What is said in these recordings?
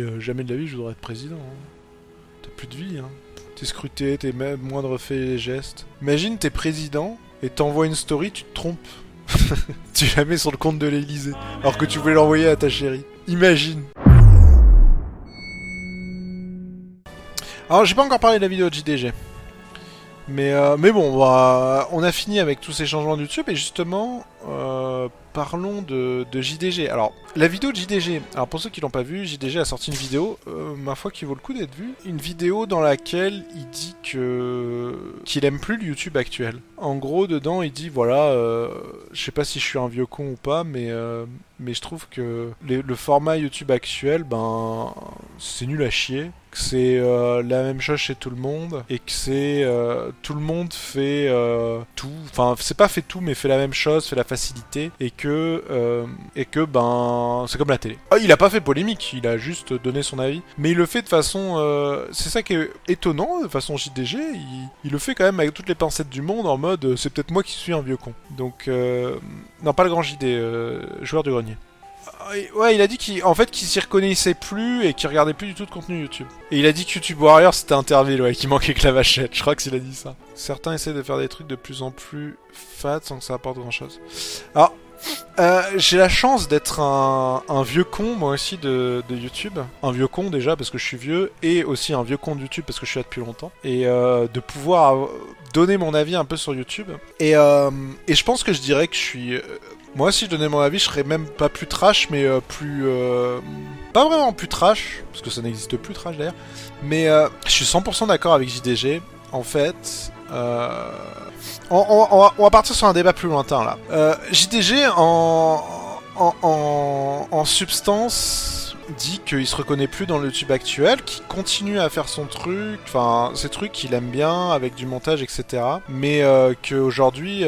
Euh, jamais de la vie je voudrais être président. hein. T'as plus de vie, hein. T'es scruté, t'es même moindre fait les gestes. Imagine, t'es président et t'envoies une story, tu te trompes. tu la mets sur le compte de l'Elysée, alors que tu voulais l'envoyer à ta chérie. Imagine. Alors, j'ai pas encore parlé de la vidéo de JDG. Mais, euh, mais bon, bah, on a fini avec tous ces changements de YouTube et justement, euh, parlons de, JDG. Alors, la vidéo de JDG, alors pour ceux qui l'ont pas vu, JDG a sorti une vidéo, euh, ma foi qui vaut le coup d'être vue, une vidéo dans laquelle il dit que qu'il aime plus le YouTube actuel. En gros, dedans, il dit voilà, euh, je sais pas si je suis un vieux con ou pas, mais euh, mais je trouve que le format YouTube actuel, ben, c'est nul à chier. Que c'est euh, la même chose chez tout le monde et que c'est euh, tout le monde fait euh, tout. Enfin, c'est pas fait tout, mais fait la même chose, fait la facilité et que et que ben, c'est comme la télé. Ah, il a pas fait polémique, il a juste donné son avis, mais il le fait de façon. c'est ça qui est étonnant, de façon JDG. Il, il le fait quand même avec toutes les pincettes du monde en mode c'est peut-être moi qui suis un vieux con. Donc non, pas le grand JD, joueur du grenier. Ah, Ouais, il a dit qu'en fait qu'il s'y reconnaissait plus et qu'il regardait plus du tout de contenu YouTube. Et il a dit que YouTube Warrior c'était Interville, ouais, qu'il manquait que la vachette. Je crois qu'il a dit ça. Certains essaient de faire des trucs de plus en plus fat sans que ça apporte grand chose. Alors, euh, j'ai la chance d'être un, vieux con, moi aussi, de, YouTube. Un vieux con déjà parce que je suis vieux, et aussi un vieux con de YouTube parce que je suis là depuis longtemps. Et euh, de pouvoir euh, donner mon avis un peu sur YouTube. Et, et je pense que je dirais que je suis. Moi, si je donnais mon avis, je serais même pas plus trash, mais euh, plus. euh, pas vraiment plus trash, parce que ça n'existe plus trash d'ailleurs. Mais euh, je suis 100% d'accord avec JDG. En fait. On, va, partir sur un débat plus lointain là. JDG en, substance dit qu'il se reconnaît plus dans le YouTube actuel, qu'il continue à faire son truc, enfin ses trucs qu'il aime bien avec du montage etc. Mais qu'aujourd'hui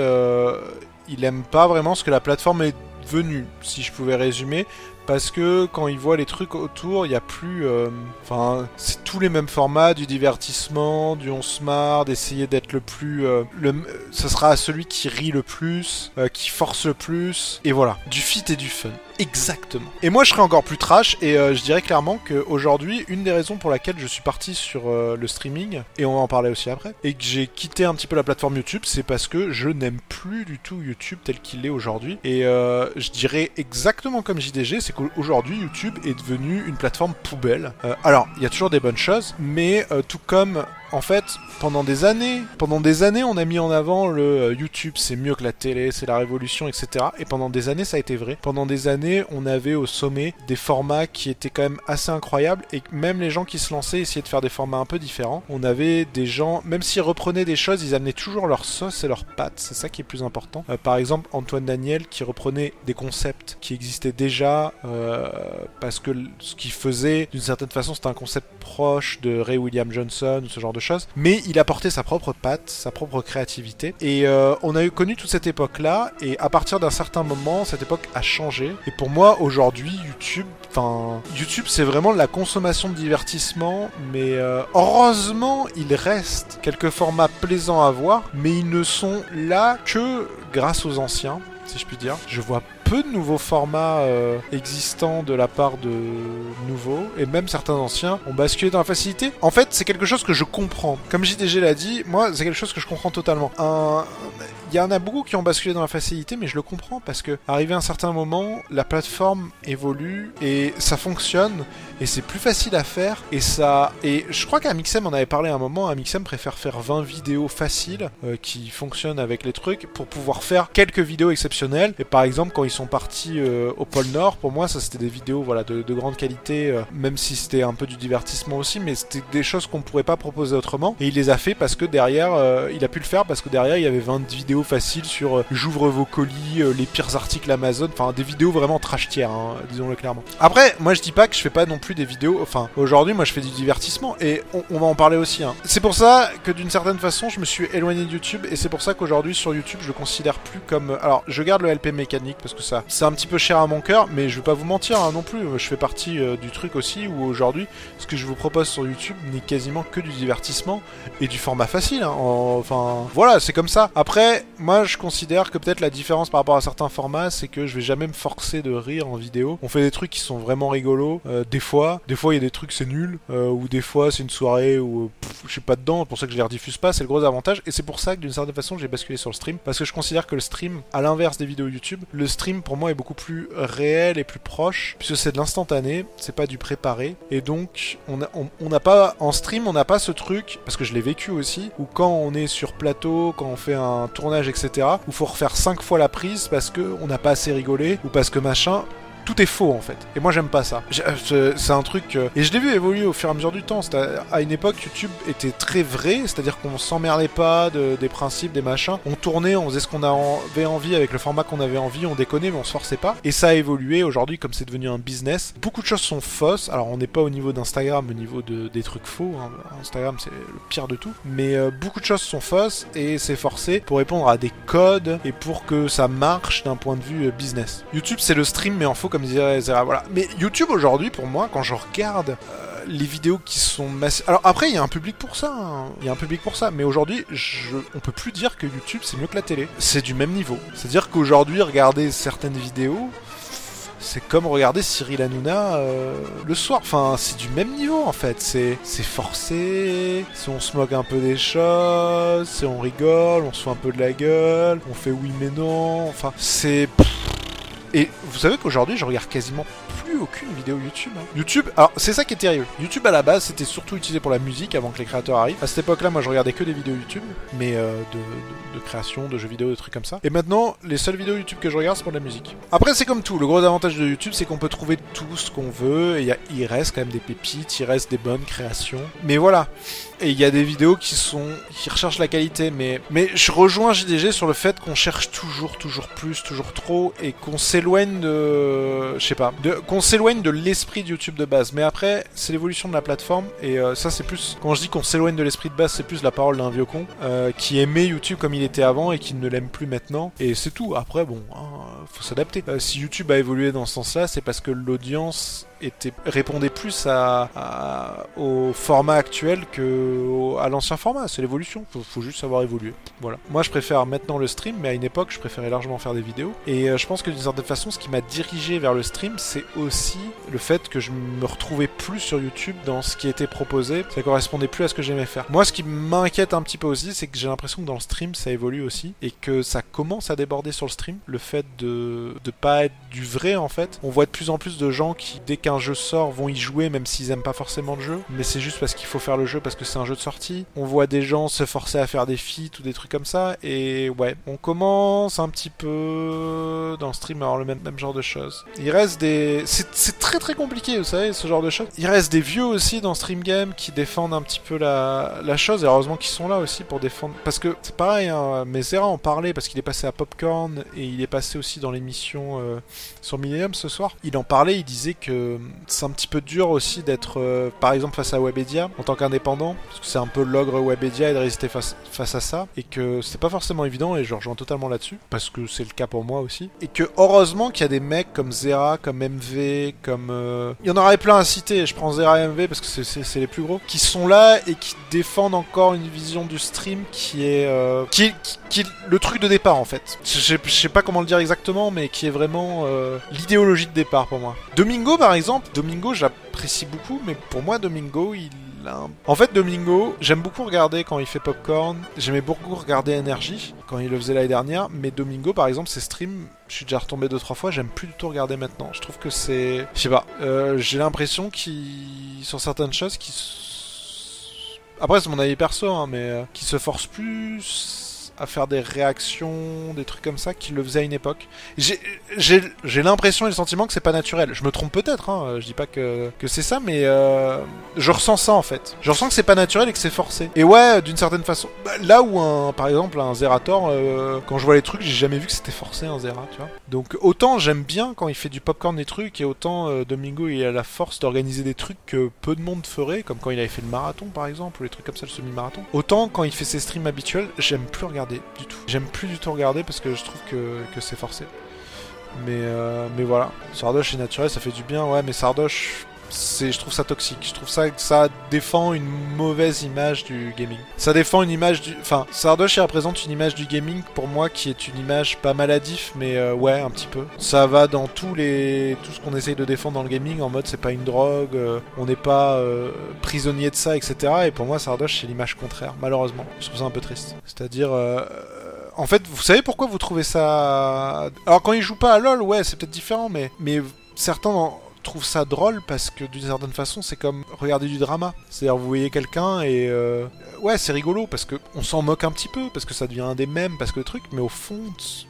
il aime pas vraiment ce que la plateforme est devenue, si je pouvais résumer. Parce que quand il voit les trucs autour, il n'y a plus. euh, Enfin, c'est tous les mêmes formats, du divertissement, du on se marre, d'essayer d'être le plus. euh, le, ce sera celui qui rit le plus, euh, qui force le plus, et voilà. Du fit et du fun. Exactement. Et moi, je serais encore plus trash, et euh, je dirais clairement qu'aujourd'hui, une des raisons pour laquelle je suis parti sur euh, le streaming, et on va en parler aussi après, et que j'ai quitté un petit peu la plateforme YouTube, c'est parce que je n'aime plus du tout YouTube tel qu'il est aujourd'hui. Et euh, je dirais exactement comme JDG, c'est qu'aujourd'hui, YouTube est devenu une plateforme poubelle. Euh, alors, il y a toujours des bonnes choses, mais tout comme en fait, pendant des années, pendant des années, on a mis en avant le euh, YouTube, c'est mieux que la télé, c'est la révolution, etc. Et pendant des années, ça a été vrai. Pendant des années, on avait au sommet des formats qui étaient quand même assez incroyables, et même les gens qui se lançaient essayaient de faire des formats un peu différents. On avait des gens, même s'ils reprenaient des choses, ils amenaient toujours leur sauce et leurs pattes. C'est ça qui est plus important. Euh, par exemple, Antoine Daniel qui reprenait des concepts qui existaient déjà, euh, parce que ce qu'il faisait, d'une certaine façon, c'était un concept proche de Ray William Johnson ou ce genre de mais il apportait sa propre patte, sa propre créativité. Et euh, on a eu connu toute cette époque-là, et à partir d'un certain moment, cette époque a changé. Et pour moi, aujourd'hui, YouTube, enfin, YouTube, c'est vraiment la consommation de divertissement, mais euh, heureusement, il reste quelques formats plaisants à voir, mais ils ne sont là que grâce aux anciens, si je puis dire. Je vois peu de nouveaux formats euh, existants de la part de nouveaux, et même certains anciens ont basculé dans la facilité. En fait, c'est quelque chose que je comprends. Comme JDG l'a dit, moi, c'est quelque chose que je comprends totalement. Un- Il y en a beaucoup qui ont basculé dans la facilité, mais je le comprends parce que, arrivé à un certain moment, la plateforme évolue et ça fonctionne et c'est plus facile à faire et ça et je crois qu'Amixem en avait parlé à un moment Amixem préfère faire 20 vidéos faciles euh, qui fonctionnent avec les trucs pour pouvoir faire quelques vidéos exceptionnelles et par exemple quand ils sont partis euh, au pôle Nord pour moi ça c'était des vidéos voilà de, de grande qualité euh, même si c'était un peu du divertissement aussi mais c'était des choses qu'on pourrait pas proposer autrement et il les a fait parce que derrière euh, il a pu le faire parce que derrière il y avait 20 vidéos faciles sur j'ouvre vos colis les pires articles Amazon enfin des vidéos vraiment trash tiers hein, disons-le clairement après moi je dis pas que je fais pas non plus des vidéos. Enfin, aujourd'hui, moi, je fais du divertissement et on, va en parler aussi. hein. C'est pour ça que d'une certaine façon, je me suis éloigné de YouTube et c'est pour ça qu'aujourd'hui, sur YouTube, je considère plus comme. Alors, je garde le LP mécanique parce que c'est un petit peu cher à mon cœur, mais je vais pas vous mentir hein, non plus. Je fais partie euh, du truc aussi où aujourd'hui, ce que je vous propose sur YouTube n'est quasiment que du divertissement et du format facile. hein. En- Enfin, voilà, c'est comme ça. Après, moi je considère que peut-être la différence par rapport à certains formats, c'est que je vais jamais me forcer de rire en vidéo. On fait des trucs qui sont vraiment rigolos, euh, des fois. Des fois il y a des trucs c'est nul, euh, ou des fois c'est une soirée où je suis pas dedans, c'est pour ça que je les rediffuse pas, c'est le gros avantage. Et c'est pour ça que d'une certaine façon j'ai basculé sur le stream, parce que je considère que le stream, à l'inverse des vidéos YouTube, le stream pour moi est beaucoup plus réel et plus proche, puisque c'est de l'instantané, c'est pas du préparé. Et donc on n'a on, pas, en stream on n'a pas ce truc, parce que je l'ai vécu aussi, où quand on est sur plateau, quand on fait un tournage, etc., où faut refaire 5 fois la prise parce qu'on n'a pas assez rigolé, ou parce que machin, tout est faux en fait. Et moi j'aime pas ça. Euh, c'est un truc. Euh, et je l'ai vu évoluer au fur et à mesure du temps. À une époque, YouTube était très vrai, c'est-à-dire qu'on s'emmerdait pas de, des principes, des machins. On tournait, on faisait ce qu'on avait envie avec le format qu'on avait envie, on déconnait, mais on se forçait pas. Et ça a évolué aujourd'hui, comme c'est devenu un business. Beaucoup de choses sont fausses. Alors on n'est pas au niveau d'Instagram, au niveau de, des trucs faux. Hein. Instagram c'est le pire de tout. Mais euh, beaucoup de choses sont fausses et c'est forcé pour répondre à des codes et pour que ça marche d'un point de vue business. YouTube c'est le stream mais en faux comme disait. Voilà. Mais YouTube aujourd'hui, pour moi, quand je regarde euh, les vidéos qui sont massives. Alors après, il y a un public pour ça. Hein. Il y a un public pour ça. Mais aujourd'hui, je... on peut plus dire que YouTube c'est mieux que la télé. C'est du même niveau. C'est-à-dire qu'aujourd'hui, regarder certaines vidéos. C'est comme regarder Cyril Hanouna euh, le soir. Enfin, c'est du même niveau en fait. C'est, c'est forcé. Si on se moque un peu des choses, si on rigole, on se fait un peu de la gueule, on fait oui mais non. Enfin, c'est. Et vous savez qu'aujourd'hui, je regarde quasiment plus aucune vidéo YouTube. Hein. YouTube, alors c'est ça qui est terrible. YouTube à la base, c'était surtout utilisé pour la musique avant que les créateurs arrivent. À cette époque-là, moi, je regardais que des vidéos YouTube, mais euh, de, création, de jeux vidéo, de trucs comme ça. Et maintenant, les seules vidéos YouTube que je regarde, c'est pour de la musique. Après, c'est comme tout. Le gros avantage de YouTube, c'est qu'on peut trouver tout ce qu'on veut. Et il reste quand même des pépites, il reste des bonnes créations. Mais voilà. Et il y a des vidéos qui sont qui recherchent la qualité, mais mais je rejoins JDG sur le fait qu'on cherche toujours, toujours plus, toujours trop, et qu'on s'éloigne de, je sais pas, de, qu'on s'éloigne de l'esprit de YouTube de base. Mais après, c'est l'évolution de la plateforme, et euh, ça c'est plus quand je dis qu'on s'éloigne de l'esprit de base, c'est plus la parole d'un vieux con euh, qui aimait YouTube comme il était avant et qui ne l'aime plus maintenant. Et c'est tout. Après, bon, hein, faut s'adapter. Euh, si YouTube a évolué dans ce sens-là, c'est parce que l'audience était, répondait plus à, au format actuel que à l'ancien format. C'est l'évolution. Faut, faut juste savoir évoluer. Voilà. Moi, je préfère maintenant le stream, mais à une époque, je préférais largement faire des vidéos. Et euh, je pense que d'une certaine façon, ce qui m'a dirigé vers le stream, c'est aussi le fait que je me retrouvais plus sur YouTube dans ce qui était proposé. Ça correspondait plus à ce que j'aimais faire. Moi, ce qui m'inquiète un petit peu aussi, c'est que j'ai l'impression que dans le stream, ça évolue aussi et que ça commence à déborder sur le stream. Le fait de de pas être du vrai en fait. On voit de plus en plus de gens qui, dès qu'un jeu sort, vont y jouer même s'ils aiment pas forcément le jeu. Mais c'est juste parce qu'il faut faire le jeu parce que c'est un jeu de sortie. On voit des gens se forcer à faire des feats ou des trucs comme ça. Et ouais, on commence un petit peu dans le stream à avoir le même, genre de choses. Il reste des. C'est très très compliqué, vous savez, ce genre de choses. Il reste des vieux aussi dans Stream Game qui défendent un petit peu la, la chose. Et heureusement qu'ils sont là aussi pour défendre. Parce que c'est pareil, hein, mais Zera en parlait parce qu'il est passé à Popcorn et il est passé aussi dans l'émission euh, sur Millennium ce soir. Il en parlait, il disait que c'est un petit peu dur aussi d'être, euh, par exemple, face à Webedia en tant qu'indépendant, parce que c'est un peu l'ogre Webedia et de résister face, face à ça, et que c'est pas forcément évident, et je rejoins totalement là-dessus, parce que c'est le cas pour moi aussi. Et que heureusement qu'il y a des mecs comme Zera, comme MV, comme. Euh, il y en aurait plein à citer, je prends Zera et MV parce que c'est les plus gros, qui sont là et qui défendent encore une vision du stream qui est. Euh, qui, qui, le truc de départ en fait. Je sais pas comment le dire exactement, mais qui est vraiment l'idéologie de départ pour moi. Domingo par exemple, Domingo j'apprécie beaucoup, mais pour moi Domingo il a En fait Domingo, j'aime beaucoup regarder quand il fait Popcorn, j'aimais beaucoup regarder Energy quand il le faisait l'année dernière, mais Domingo par exemple ses streams, je suis déjà retombé deux trois fois, j'aime plus du tout regarder maintenant. Je trouve que c'est... Je sais pas, euh, j'ai l'impression qu'il... sur certaines choses qui... Après c'est mon avis perso, hein, mais euh, qui se force plus à faire des réactions, des trucs comme ça, qu'il le faisait à une époque. J'ai l'impression et le sentiment que c'est pas naturel. Je me trompe peut-être, hein, je dis pas que, c'est ça, mais euh, je ressens ça en fait. Je ressens que c'est pas naturel et que c'est forcé. Et ouais, d'une certaine façon, bah, là où un, par exemple un Zerator, euh, quand je vois les trucs, j'ai jamais vu que c'était forcé un Zera, tu vois. Donc autant j'aime bien quand il fait du popcorn des trucs, et autant euh, Domingo il a la force d'organiser des trucs que peu de monde ferait, comme quand il avait fait le marathon par exemple, ou les trucs comme ça, le semi-marathon. Autant quand il fait ses streams habituels, j'aime plus regarder du tout. J'aime plus du tout regarder parce que je trouve que, c'est forcé. Mais, euh, mais voilà, Sardoche est naturel, ça fait du bien, ouais, mais Sardoche, c'est, je trouve ça toxique. Je trouve ça que ça défend une mauvaise image du gaming. Ça défend une image du, enfin, Sardoche représente une image du gaming pour moi qui est une image pas maladif, mais euh, ouais, un petit peu. Ça va dans tous les, tout ce qu'on essaye de défendre dans le gaming en mode c'est pas une drogue, euh, on n'est pas euh, prisonnier de ça, etc. Et pour moi, Sardoche c'est l'image contraire, malheureusement. Je trouve ça un peu triste. C'est-à-dire en fait, vous savez pourquoi vous trouvez ça Alors quand il joue pas à LoL, ouais, c'est peut-être différent, mais mais certains trouve ça drôle parce que d'une certaine façon c'est comme regarder du drama. C'est-à-dire vous voyez quelqu'un et euh, ouais c'est rigolo parce que on s'en moque un petit peu parce que ça devient un des mêmes parce que le truc mais au fond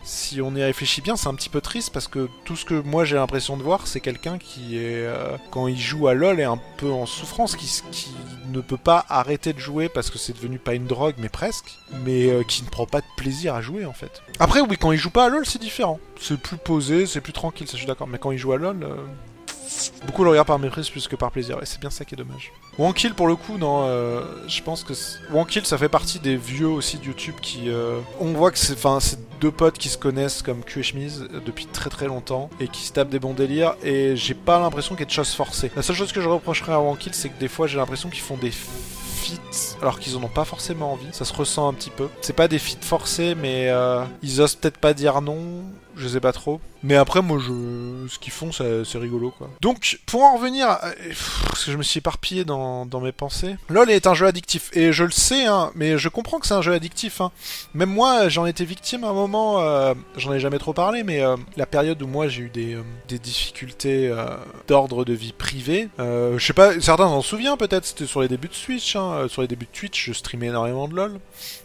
si on y réfléchit bien c'est un petit peu triste parce que tout ce que moi j'ai l'impression de voir c'est quelqu'un qui est euh, quand il joue à LoL est un peu en souffrance qui, qui ne peut pas arrêter de jouer parce que c'est devenu pas une drogue mais presque mais euh, qui ne prend pas de plaisir à jouer en fait. Après oui quand il joue pas à LoL c'est différent. C'est plus posé, c'est plus tranquille, ça je suis d'accord mais quand il joue à LoL Beaucoup le regardent par méprise plus que par plaisir, et c'est bien ça qui est dommage. Wankill pour le coup, non, euh, je pense que Wankill ça fait partie des vieux aussi de YouTube qui, euh, on voit que c'est, deux potes qui se connaissent comme cul et chemise euh, depuis très très longtemps et qui se tapent des bons délires, et j'ai pas l'impression qu'il y ait de choses forcées. La seule chose que je reprocherais à Wankill, c'est que des fois j'ai l'impression qu'ils font des alors qu'ils en ont pas forcément envie. Ça se ressent un petit peu. C'est pas des feats forcés, mais ils osent peut-être pas dire non je sais pas trop. Mais après, moi, je... ce qu'ils font, c'est rigolo, quoi. Donc, pour en revenir, parce que je me suis éparpillé dans, dans, mes pensées, LoL est un jeu addictif. Et je le sais, hein, mais je comprends que c'est un jeu addictif. Hein. Même moi, j'en étais victime à un moment, euh, j'en ai jamais trop parlé, mais euh, la période où moi, j'ai eu des, euh, des difficultés d'ordre de vie privée, je sais pas, certains s'en souviennent peut-être, c'était sur les débuts de Switch, hein, sur les débuts de Twitch, je streamais énormément de LoL.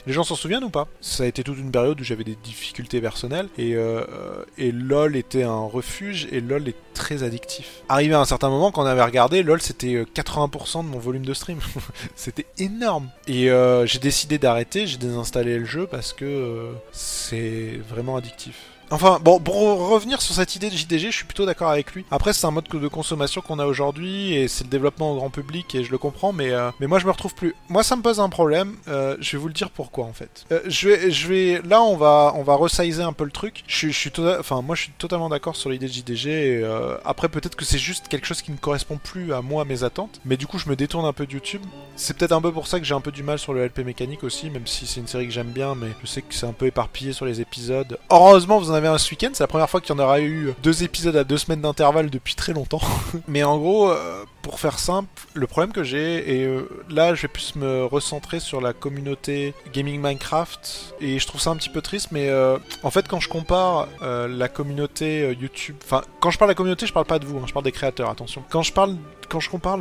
Les gens s'en souviennent ou pas? Ça a été toute une période où j'avais des difficultés personnelles, et euh, et LOL était un refuge et LOL est très addictif. Arrivé à un certain moment, quand on avait regardé, LOL c'était 80% euh, de mon volume de stream. c'était énorme. Et euh, j'ai décidé d'arrêter, j'ai désinstallé le jeu parce que c'est vraiment addictif. Enfin, bon, pour revenir sur cette idée de JDG, je suis plutôt d'accord avec lui. Après, c'est un mode de consommation qu'on a aujourd'hui et c'est le développement au grand public et je le comprends, mais, euh, mais moi je me retrouve plus. Moi, ça me pose un problème. Euh, je vais vous le dire pourquoi en fait. Euh, je vais, je vais, là, on va, on va resizer un peu le truc. Je, suis, tota-, enfin, moi, je suis totalement d'accord sur l'idée de JDG. Et, après, peut-être que c'est juste quelque chose qui ne correspond plus à moi, à mes attentes. Mais du coup, je me détourne un peu de YouTube. C'est peut-être un peu pour ça que j'ai un peu du mal sur le LP mécanique aussi, même si c'est une série que j'aime bien, mais je sais que c'est un peu éparpillé sur les épisodes. Heureusement, vous en avez un ce week-end. C'est la première fois qu'il y en aura eu deux épisodes à deux semaines d'intervalle depuis très longtemps. Mais en gros, euh, pour faire simple, le problème que j'ai, et euh, là je vais plus me recentrer sur la communauté gaming Minecraft, et je trouve ça un petit peu triste, mais euh, en fait quand je compare la communauté YouTube, enfin quand je parle de la communauté, je parle pas de vous, hein, je parle des créateurs, attention. Quand je parle quand je compare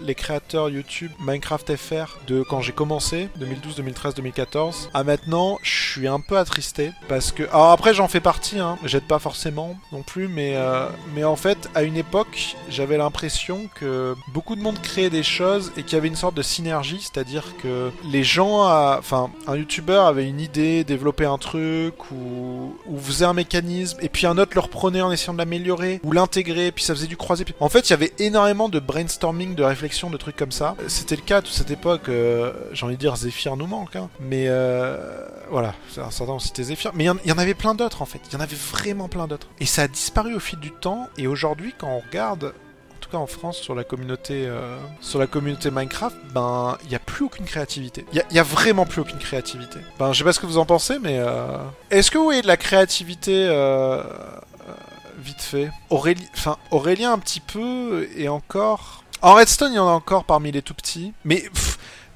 les créateurs YouTube Minecraft FR de quand j'ai commencé, 2012, 2013, 2014, à maintenant, je suis un peu attristé parce que. Alors après, j'en fais partie, hein, j'aide pas forcément non plus, mais, euh, mais en fait, à une époque, j'avais l'impression que beaucoup de monde créait des choses et qu'il y avait une sorte de synergie, c'est-à-dire que les gens, enfin, un YouTuber avait une idée, développait un truc ou, faisait un mécanisme et puis un autre le reprenait en essayant de l'améliorer ou l'intégrer, puis ça faisait du croisé. En fait, il y avait énormément de brainstorming, de réflexion, de trucs comme ça. C'était le cas à toute cette époque, euh, j'ai envie de dire Zephyr nous manque, hein. mais euh, voilà, certains ont cité Zephyr, mais il y, en avait plein d'autres en fait, il y en avait vraiment plein d'autres. Et ça a disparu au fil du temps, et aujourd'hui quand on regarde en France sur la communauté euh, sur la communauté Minecraft, ben il n'y a plus aucune créativité. Il y, a vraiment plus aucune créativité. Ben je sais pas ce que vous en pensez, mais est-ce que vous voyez de la créativité vite fait? Aurélien un petit peu, et encore... En Redstone, il y en a encore parmi les tout petits. Mais...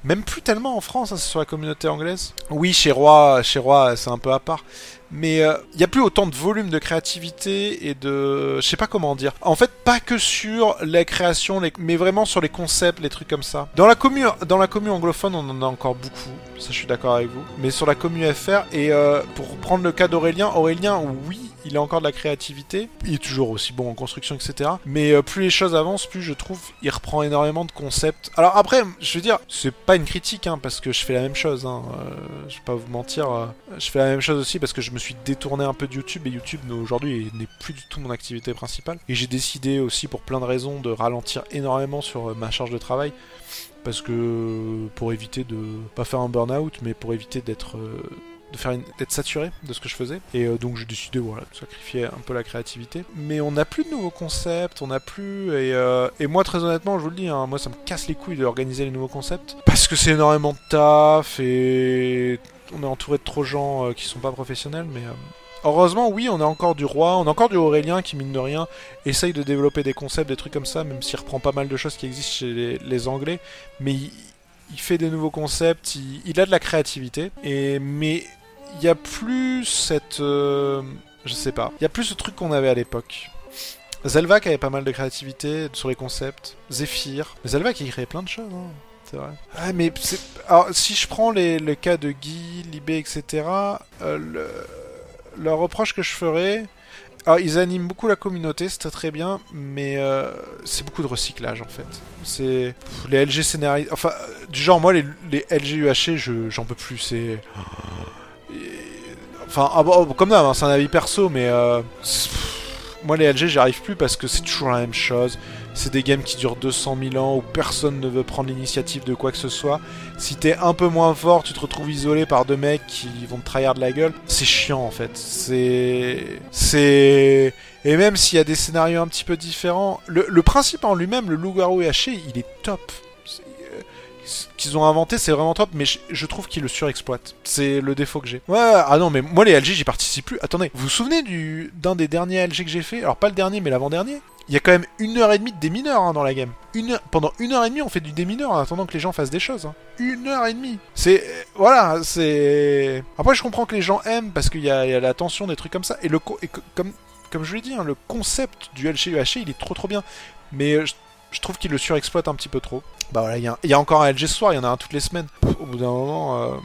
même plus tellement en France, hein, c'est sur la communauté anglaise. Oui, chez Roi, chez Roi, c'est un peu à part. Mais il euh, n'y a plus autant de volume de créativité et de... Je sais pas comment dire. En fait, pas que sur la création, mais vraiment sur les concepts, les trucs comme ça. Dans la commune, dans la anglophone, on en a encore beaucoup. Ça, je suis d'accord avec vous. Mais sur la commune FR, et euh, pour prendre le cas d'Aurélien, Aurélien, oui, il a encore de la créativité. Il est toujours aussi bon en construction, etc. Mais euh, plus les choses avancent, plus je trouve, il reprend énormément de concepts. Alors après, je veux dire, c'est pas une critique, hein, parce que je fais la même chose. Hein. je vais pas vous mentir. je fais la même chose aussi parce que je me suis détourné un peu de YouTube et YouTube aujourd'hui n'est plus du tout mon activité principale. Et j'ai décidé aussi pour plein de raisons de ralentir énormément sur euh, ma charge de travail parce que pour éviter de pas faire un burn-out mais pour éviter d'être euh, de faire d'être saturé de ce que je faisais. Et euh, donc j'ai décidé voilà, de sacrifier un peu la créativité. Mais on n'a plus de nouveaux concepts, on n'a plus... Et, euh, et, moi très honnêtement, je vous le dis, hein, moi ça me casse les couilles d'organiser les nouveaux concepts. Parce que c'est énormément de taf et on est entouré de trop gens euh, qui sont pas professionnels, mais... Heureusement, oui, on a encore du roi, on a encore du Aurélien qui, mine de rien, essaye de développer des concepts, des trucs comme ça, même s'il reprend pas mal de choses qui existent chez les, les Anglais. Mais il, il fait des nouveaux concepts, il, a de la créativité, et mais il y a plus cette, euh, je sais pas, il y a plus ce truc qu'on avait à l'époque. Zelvac avait pas mal de créativité sur les concepts, Zephyr, mais Zelvac il créait plein de choses. Hein. C'est vrai. Ah, mais Alors, si je prends les, le cas de Guy, Libé, etc., euh, le... le reproche que je ferais, alors, ils animent beaucoup la communauté, c'est très bien, mais euh, c'est beaucoup de recyclage en fait. C'est les LG scénaristes, enfin du genre moi les, les LG UHC, j'en peux plus. C'est enfin ah, bon, comme d'hab, hein, c'est un avis perso, mais euh, moi les LG j'y arrive plus parce que c'est toujours la même chose c'est des games qui durent 200 000 ans où personne ne veut prendre l'initiative de quoi que ce soit. Si t'es un peu moins fort, tu te retrouves isolé par deux mecs qui vont te trahir de la gueule. C'est chiant en fait. C'est. C'est. Et même s'il y a des scénarios un petit peu différents, le, principe en lui-même, le loup-garou haché, il est top qu'ils ont inventé, c'est vraiment top, mais je, trouve qu'ils le surexploitent. C'est le défaut que j'ai. Ouais, ah non, mais moi les LG, j'y participe plus. Attendez, vous vous souvenez du d'un des derniers LG que j'ai fait? Alors pas le dernier, mais l'avant-dernier il y a quand même une heure et demie de démineur hein, dans la game. Une pendant une heure et demie, on fait du démineur en attendant que les gens fassent des choses. Hein. Une heure et demie. C'est voilà, c'est. Après, je comprends que les gens aiment parce qu'il y, a la tension des trucs comme ça. Et le comme comme je l'ai dit, hein, le concept du LG il est trop trop bien. Mais euh, je, trouve qu'il le surexploite un petit peu trop. Bah voilà, il y, a un LG ce soir, il y en a un toutes les semaines. Au bout d'un moment. Euh,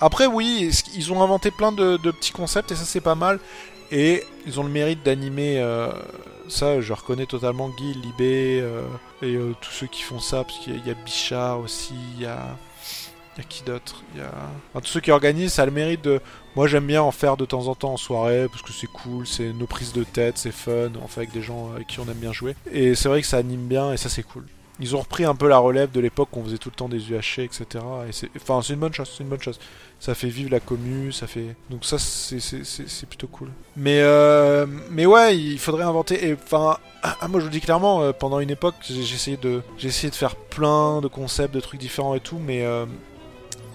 après, oui, ils ont inventé plein de, petits concepts et ça c'est pas mal. Et ils ont le mérite d'animer. Euh, ça, je reconnais totalement Guy, Libé euh, et euh, tous ceux qui font ça, parce qu'il y, a Bichard aussi, il y a. Y a qui d'autre? Y a. Enfin, tous ceux qui organisent, ça a le mérite de. Moi, j'aime bien en faire de temps en temps en soirée, parce que c'est cool, c'est nos prises de tête, c'est fun, on fait avec des gens avec qui on aime bien jouer. Et c'est vrai que ça anime bien, et ça, c'est cool ils ont repris un peu la relève de l'époque où on faisait tout le temps des UHC, etc. Et c'est, enfin, c'est une bonne chose, c'est une bonne chose. Ça fait vivre la commu, ça fait. Donc ça, c'est, c'est, c'est, plutôt cool. Mais, euh, mais ouais, il faudrait inventer. Enfin, ah, moi je vous dis clairement, euh, pendant une époque, j'ai, essayé de, j'ai essayé de faire plein de concepts, de trucs différents et tout, mais euh,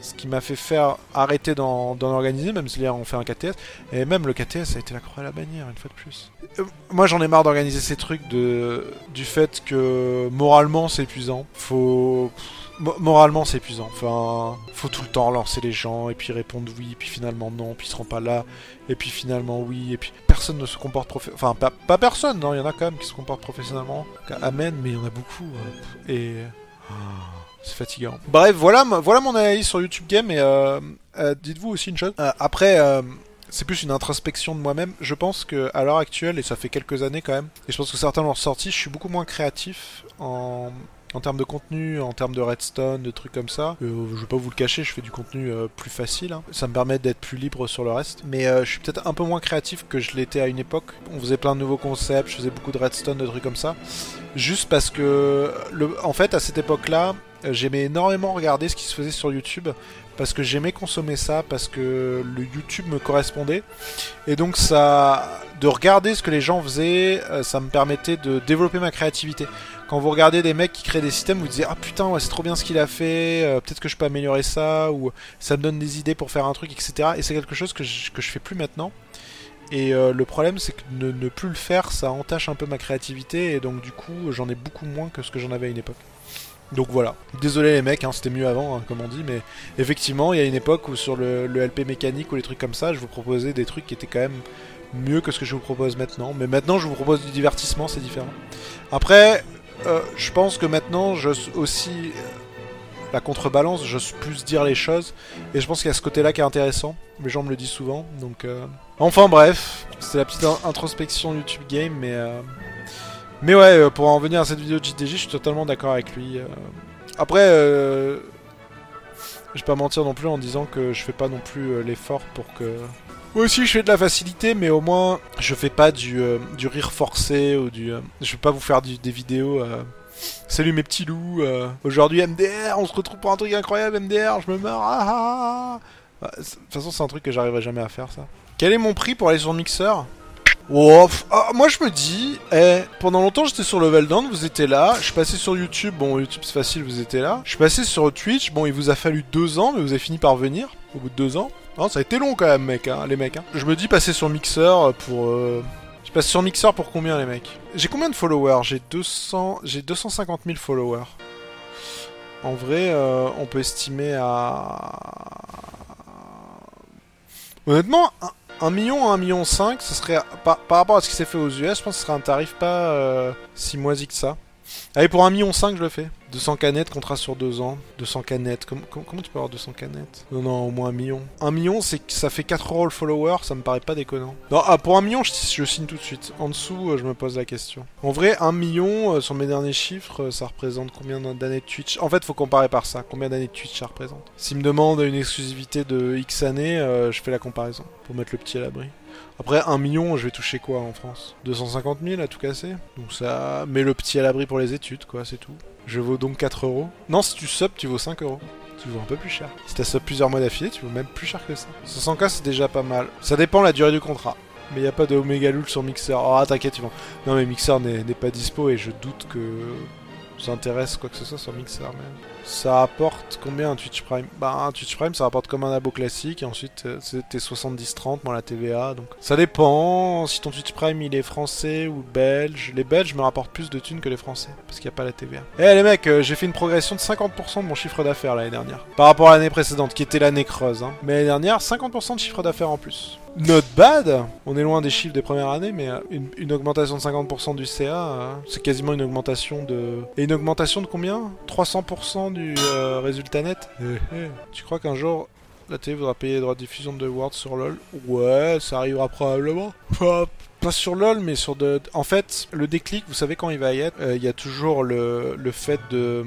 ce qui m'a fait faire arrêter d'en organiser, même si on fait un KTS. Et même le KTS a été la croix à la bannière, une fois de plus. Euh, moi j'en ai marre d'organiser ces trucs de, du fait que moralement c'est épuisant. Faut. Moralement c'est épuisant. Enfin, faut tout le temps relancer les gens et puis répondre oui, puis finalement non, puis ils seront pas là, et puis finalement oui, et puis personne ne se comporte professionnellement. Enfin, pas, personne, non, il y en a quand même qui se comportent professionnellement. Amen, mais il y en a beaucoup. Euh, et. Ah. C'est fatigant. Bref, voilà, voilà mon analyse sur YouTube Game et euh, euh, dites-vous aussi une chose. Euh, après, c'est plus une introspection de moi-même. Je pense que à l'heure actuelle, et ça fait quelques années quand même, et je pense que certains l'ont ressorti, je suis beaucoup moins créatif en, en termes de contenu, en termes de redstone, de trucs comme ça. je vais pas vous le cacher, je fais du contenu plus facile. Hein. Ça me permet d'être plus libre sur le reste. Mais je suis peut-être un peu moins créatif que je l'étais à une époque. On faisait plein de nouveaux concepts, je faisais beaucoup de redstone, de trucs comme ça. Juste parce que, le, en fait, à cette époque-là, j'aimais énormément regarder ce qui se faisait sur YouTube parce que j'aimais consommer ça, parce que le YouTube me correspondait. Et donc ça, de regarder ce que les gens faisaient, euh, ça me permettait de développer ma créativité. Quand vous regardez des mecs qui créent des systèmes, vous, vous dites ah putain c'est trop bien ce qu'il a fait, euh, peut-être que je peux améliorer ça, ou ça me donne des idées pour faire un truc, etc. Et c'est quelque chose que je, que je fais plus maintenant. Et euh, le problème, c'est que ne, ne, plus le faire, ça entache un peu ma créativité, et donc du coup, j'en ai beaucoup moins que ce que j'en avais à une époque. Donc voilà. Désolé les mecs, hein, c'était mieux avant, hein, comme on dit, mais effectivement, il y a une époque où sur le, LP mécanique ou les trucs comme ça, je vous proposais des trucs qui étaient quand même mieux que ce que je vous propose maintenant. Mais maintenant, je vous propose du divertissement, c'est différent. Après, euh, je pense que maintenant, je aussi euh, la contrebalance, j'ose plus dire les choses, et je pense qu'il y a ce côté-là qui est intéressant. Les gens me le disent souvent, donc. Euh, enfin bref, c'est la petite introspection YouTube Game, mais. Mais ouais, euh, pour en venir à cette vidéo de JDG, je suis totalement d'accord avec lui. Euh. Après, euh... je vais pas mentir non plus en disant que je fais pas non plus euh, l'effort pour que... Moi aussi, je fais de la facilité, mais au moins, je fais pas du, du rire forcé ou du... je vais pas vous faire des vidéos... Salut mes petits loups, aujourd'hui MDR, on se retrouve pour un truc incroyable MDR, je me meurs, ah, ah, ah. Bah, de toute façon, c'est un truc que j'arriverai jamais à faire, ça. Quel est mon prix pour aller sur Mixer Oh, ah, moi je me dis, eh, pendant longtemps j'étais sur Level Down, vous étiez là. Je suis passé sur YouTube, bon YouTube c'est facile, vous étiez là. Je suis passé sur Twitch, bon il vous a fallu deux ans, mais vous avez fini par venir au bout de deux ans. Non, ça a été long quand même, mec, hein, les mecs. Hein. Je me dis passer sur Mixer pour. Euh... Je passe sur Mixer pour combien, les mecs? J'ai combien de followers? J'ai 200, j'ai 250 000 followers. En vrai, euh, on peut estimer à. Honnêtement, 1 million à 1 million 5, ce serait par, rapport à ce qui s'est fait aux US, je pense que ce serait un tarif pas euh, si moisi que ça. Allez, pour 1 million 5, je le fais. 200 canettes, contrat sur 2 ans. 200 canettes. comment tu peux avoir 200 canettes? Non, non, au moins 1 million. 1 million, c'est ça fait 4 euros le follower, ça me paraît pas déconnant. Non, ah, pour 1 million, je, je, signe tout de suite. En dessous, euh, je me pose la question. En vrai, 1 million, euh, sur mes derniers chiffres, euh, ça représente combien d'années de Twitch? En fait, faut comparer par ça. Combien d'années de Twitch ça représente? S'il me demande une exclusivité de X années, je fais la comparaison. Pour mettre le petit à l'abri. Après, 1 million, je vais toucher quoi en France? 250 000 à tout casser? Donc ça met le petit à l'abri pour les études, quoi, c'est tout. Je vaux donc 4 euros. Non, si tu sub, tu vaux 5 euros. Tu vaux un peu plus cher. Si t'as sub plusieurs mois d'affilée, tu vaux même plus cher que ça. 500k, c'est déjà pas mal. Ça dépend la durée du contrat. Mais il a pas de Omega Lul sur Mixer. Oh, t'inquiète, tu vas. Non, mais Mixer n'est pas dispo et je doute que ça intéresse quoi que ce soit sur Mixer. Mais... Ça apporte combien un Twitch Prime? Bah un Twitch Prime ça rapporte comme un abo classique et ensuite euh, c'était 70-30 moins la TVA donc ça dépend si ton Twitch Prime il est français ou belge. Les belges me rapportent plus de thunes que les français parce qu'il n'y a pas la TVA. Eh les mecs, euh, j'ai fait une progression de 50% de mon chiffre d'affaires l'année dernière par rapport à l'année précédente qui était l'année creuse. Hein. Mais l'année dernière 50% de chiffre d'affaires en plus. Not bad On est loin des chiffres des premières années, mais euh, une, augmentation de 50% du CA, c'est quasiment une augmentation de... Et une augmentation de combien? 300% du euh, résultat net. Eh, eh. Tu crois qu'un jour la télé voudra payer les droits de diffusion de World sur LoL? Ouais, ça arrivera probablement. pas sur LoL, mais sur de. En fait, le déclic, vous savez quand il va y être, euh, il y a toujours le, le fait de,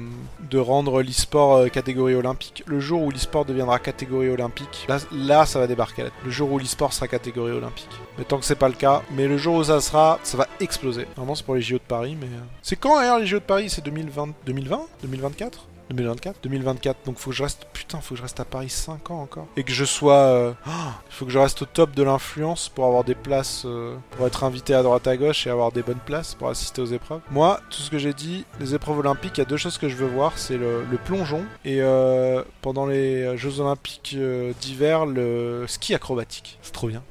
de rendre l'e-sport euh, catégorie olympique. Le jour où l'e-sport deviendra catégorie olympique, là, là ça va débarquer. Le jour où l'e-sport sera catégorie olympique. Mais tant que c'est pas le cas, mais le jour où ça sera, ça va exploser. Vraiment, c'est pour les JO de Paris, mais. C'est quand d'ailleurs les JO de Paris? C'est 2020 2020 2024 2024 2024, donc faut que je reste. Putain, faut que je reste à Paris 5 ans encore. Et que je sois. Euh, oh, il faut que je reste au top de l'influence pour avoir des places. Euh, pour être invité à droite à gauche et avoir des bonnes places pour assister aux épreuves. Moi, tout ce que j'ai dit, les épreuves olympiques, il y a deux choses que je veux voir c'est le, plongeon et euh, pendant les Jeux olympiques d'hiver, le ski acrobatique. C'est trop bien.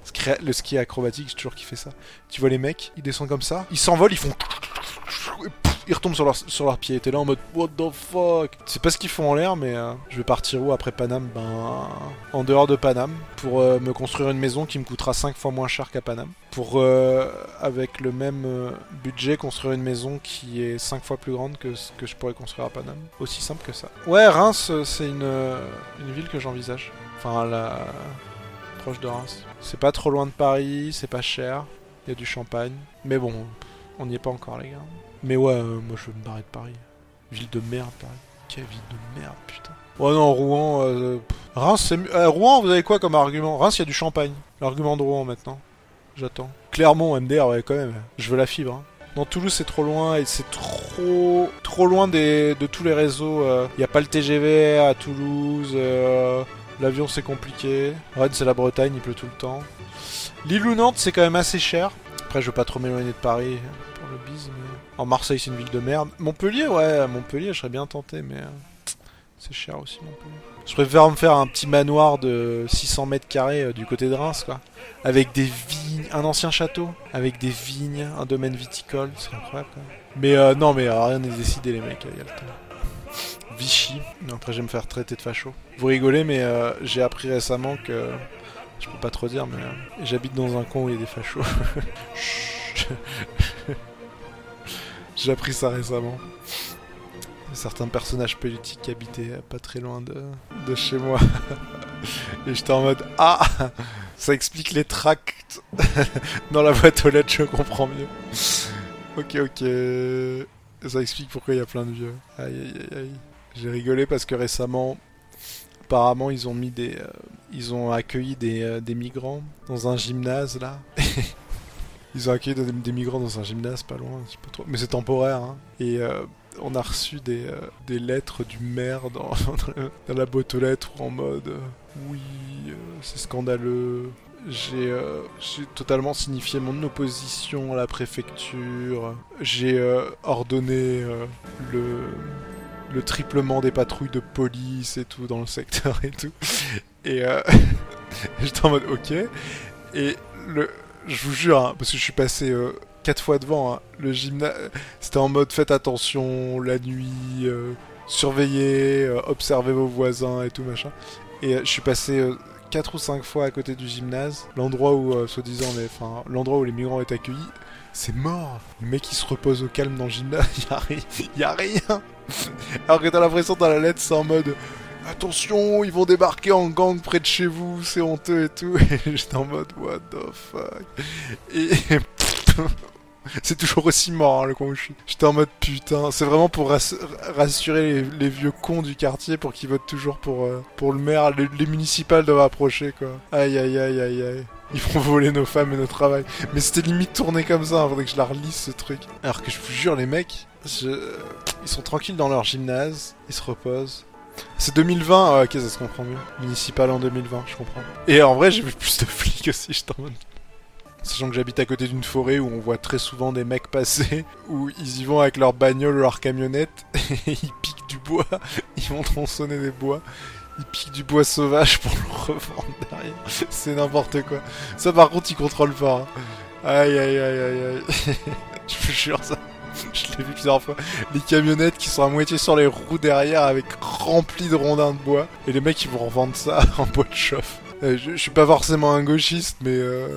Le ski acrobatique, j'ai toujours kiffé ça. Tu vois les mecs, ils descendent comme ça, ils s'envolent, ils font ils retombent sur leur, sur leurs pieds. T'es là en mode what the fuck? C'est pas ce qu'ils font en l'air, mais euh, je vais partir où après Paname Ben en dehors de Paname pour euh, me construire une maison qui me coûtera 5 fois moins cher qu'à Paname. Pour euh, avec le même budget construire une maison qui est 5 fois plus grande que ce que je pourrais construire à Paname. Aussi simple que ça. Ouais, Reims, c'est une, une ville que j'envisage. Enfin, la proche de Reims. C'est pas trop loin de Paris, c'est pas cher. Il y a du champagne. Mais bon, on n'y est pas encore, les gars. Mais ouais, euh, moi je veux me barrer de Paris. Ville de merde, Paris. Quelle ville de merde, putain. Ouais, non, Rouen. Euh, c'est. Euh, Rouen, vous avez quoi comme argument? Reims, il y a du champagne. L'argument de Rouen maintenant. J'attends. Clermont, MDR, ouais, quand même. Je veux la fibre. Hein. Dans Toulouse, c'est trop loin et c'est trop trop loin de tous les réseaux. Il n'y a pas le TGV à Toulouse. L'avion, c'est compliqué. Rennes, c'est la Bretagne, il pleut tout le temps. Lille ou Nantes, c'est quand même assez cher. Après, je veux pas trop m'éloigner de Paris pour le bise, mais... En Marseille, c'est une ville de merde. Montpellier, ouais, Montpellier, je serais bien tenté, mais... Euh, c'est cher aussi, Montpellier. Je préfère me faire un petit manoir de 600 mètres carrés euh, du côté de Reims, quoi. Avec des vignes, un ancien château, avec des vignes, un domaine viticole, c'est incroyable, quoi. Mais euh, non, mais rien n'est décidé, les mecs, il y a le temps. Vichy, après je vais me faire traiter de facho. Vous rigolez, mais j'ai appris récemment que... Je peux pas trop dire, mais j'habite dans un coin où il y a des fachos. J'ai appris ça récemment. Certains personnages politiques habitaient pas très loin de, de chez moi. Et j'étais en mode Ah Ça explique les tracts dans la boîte aux lettres, je comprends mieux. ok, ok. Ça explique pourquoi il y a plein de vieux. Aïe aïe aïe. J'ai rigolé parce que récemment, apparemment, ils ont mis des. Euh, ils ont accueilli des, euh, des migrants dans un gymnase là. Ils ont accueilli des, migrants dans un gymnase pas loin, pas trop... mais c'est temporaire. Hein. Et euh, on a reçu des, euh, des lettres du maire dans, dans la boîte aux lettres en mode euh, oui, c'est scandaleux. J'ai totalement signifié mon opposition à la préfecture. J'ai ordonné le, le triplement des patrouilles de police et tout dans le secteur et tout. Et j'étais en mode ok. Et le, je vous jure, hein, parce que je suis passé euh, quatre fois devant, hein, le gymnase, c'était en mode faites attention la nuit, euh, surveillez, euh, observez vos voisins et tout machin. Et euh, je suis passé euh, quatre ou cinq fois à côté du gymnase, l'endroit où, euh, soi-disant, enfin, l'endroit où les migrants étaient accueillis. C'est mort. Le mec il se repose au calme dans le gymnase, y a rien, y a rien. Alors que t'as l'impression dans la lettre c'est en mode attention, ils vont débarquer en gang près de chez vous, c'est honteux et tout. Et j'étais en mode what the fuck. Et c'est toujours aussi mort le coin où je suis. J'étais en mode putain, c'est vraiment pour rass- rassurer les, vieux cons du quartier pour qu'ils votent toujours pour, euh, le maire. Les, les municipales doivent approcher quoi. Aïe aïe aïe aïe aïe. Ils vont voler nos femmes et notre travail. Mais c'était limite tourné comme ça, hein, faudrait que je la relise ce truc. Alors que je vous jure, les mecs, ils sont tranquilles dans leur gymnase, ils se reposent. C'est 2020, ah, ok, ça se comprend mieux. Municipal en 2020, je comprends. Et en vrai, j'ai vu plus de flics aussi, je t'en. Sachant que j'habite à côté d'une forêt où on voit très souvent des mecs passer, où ils y vont avec leur bagnole ou leur camionnette, et ils piquent du bois, ils vont tronçonner des bois, ils piquent du bois sauvage pour le revendre derrière. C'est n'importe quoi. Ça par contre, ils contrôlent pas. hein. Aïe aïe aïe aïe aïe. je vous jure ça. Je l'ai vu plusieurs fois. Les camionnettes qui sont à moitié sur les roues derrière avec remplis de rondins de bois. Et les mecs ils vont revendre ça en bois de chauffe. Euh, je, suis pas forcément un gauchiste, mais euh,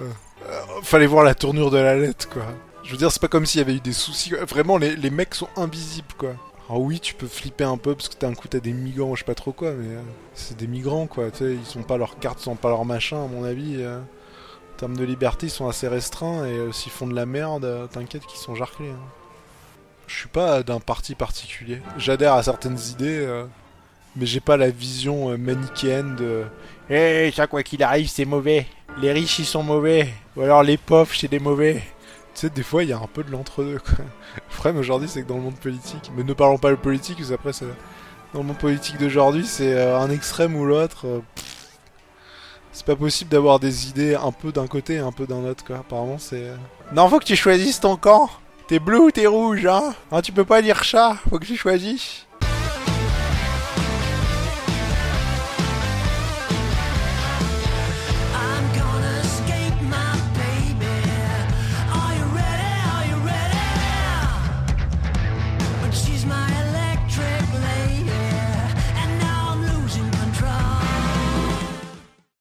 euh, fallait voir la tournure de la lettre quoi. Je veux dire, c'est pas comme s'il y avait eu des soucis. Vraiment, les, mecs sont invisibles quoi. Alors oui, tu peux flipper un peu parce que d'un coup t'as des migrants, je sais pas trop quoi, mais euh, c'est des migrants quoi. Ils sont pas leurs cartes, ils sont pas leurs machins à mon avis. en termes de liberté, ils sont assez restreints et s'ils font de la merde, t'inquiète qu'ils sont jarclés. hein. Je suis pas d'un parti particulier. J'adhère à certaines idées, euh, mais j'ai pas la vision euh, manichéenne de. Eh, ça quoi qu'il arrive, c'est mauvais. Les riches ils sont mauvais, ou alors les pauvres c'est des mauvais. Tu sais, des fois il y a un peu de l'entre-deux. Le problème aujourd'hui, c'est que dans le monde politique, mais ne parlons pas de politique, parce qu'après, ça... dans le monde politique d'aujourd'hui, c'est euh, un extrême ou l'autre. c'est pas possible d'avoir des idées un peu d'un côté et un peu d'un autre, quoi. Apparemment, c'est. Non, faut que tu choisisses ton camp. T'es bleu ou t'es rouge, hein? Hein, Tu peux pas dire chat, faut que tu choisisses.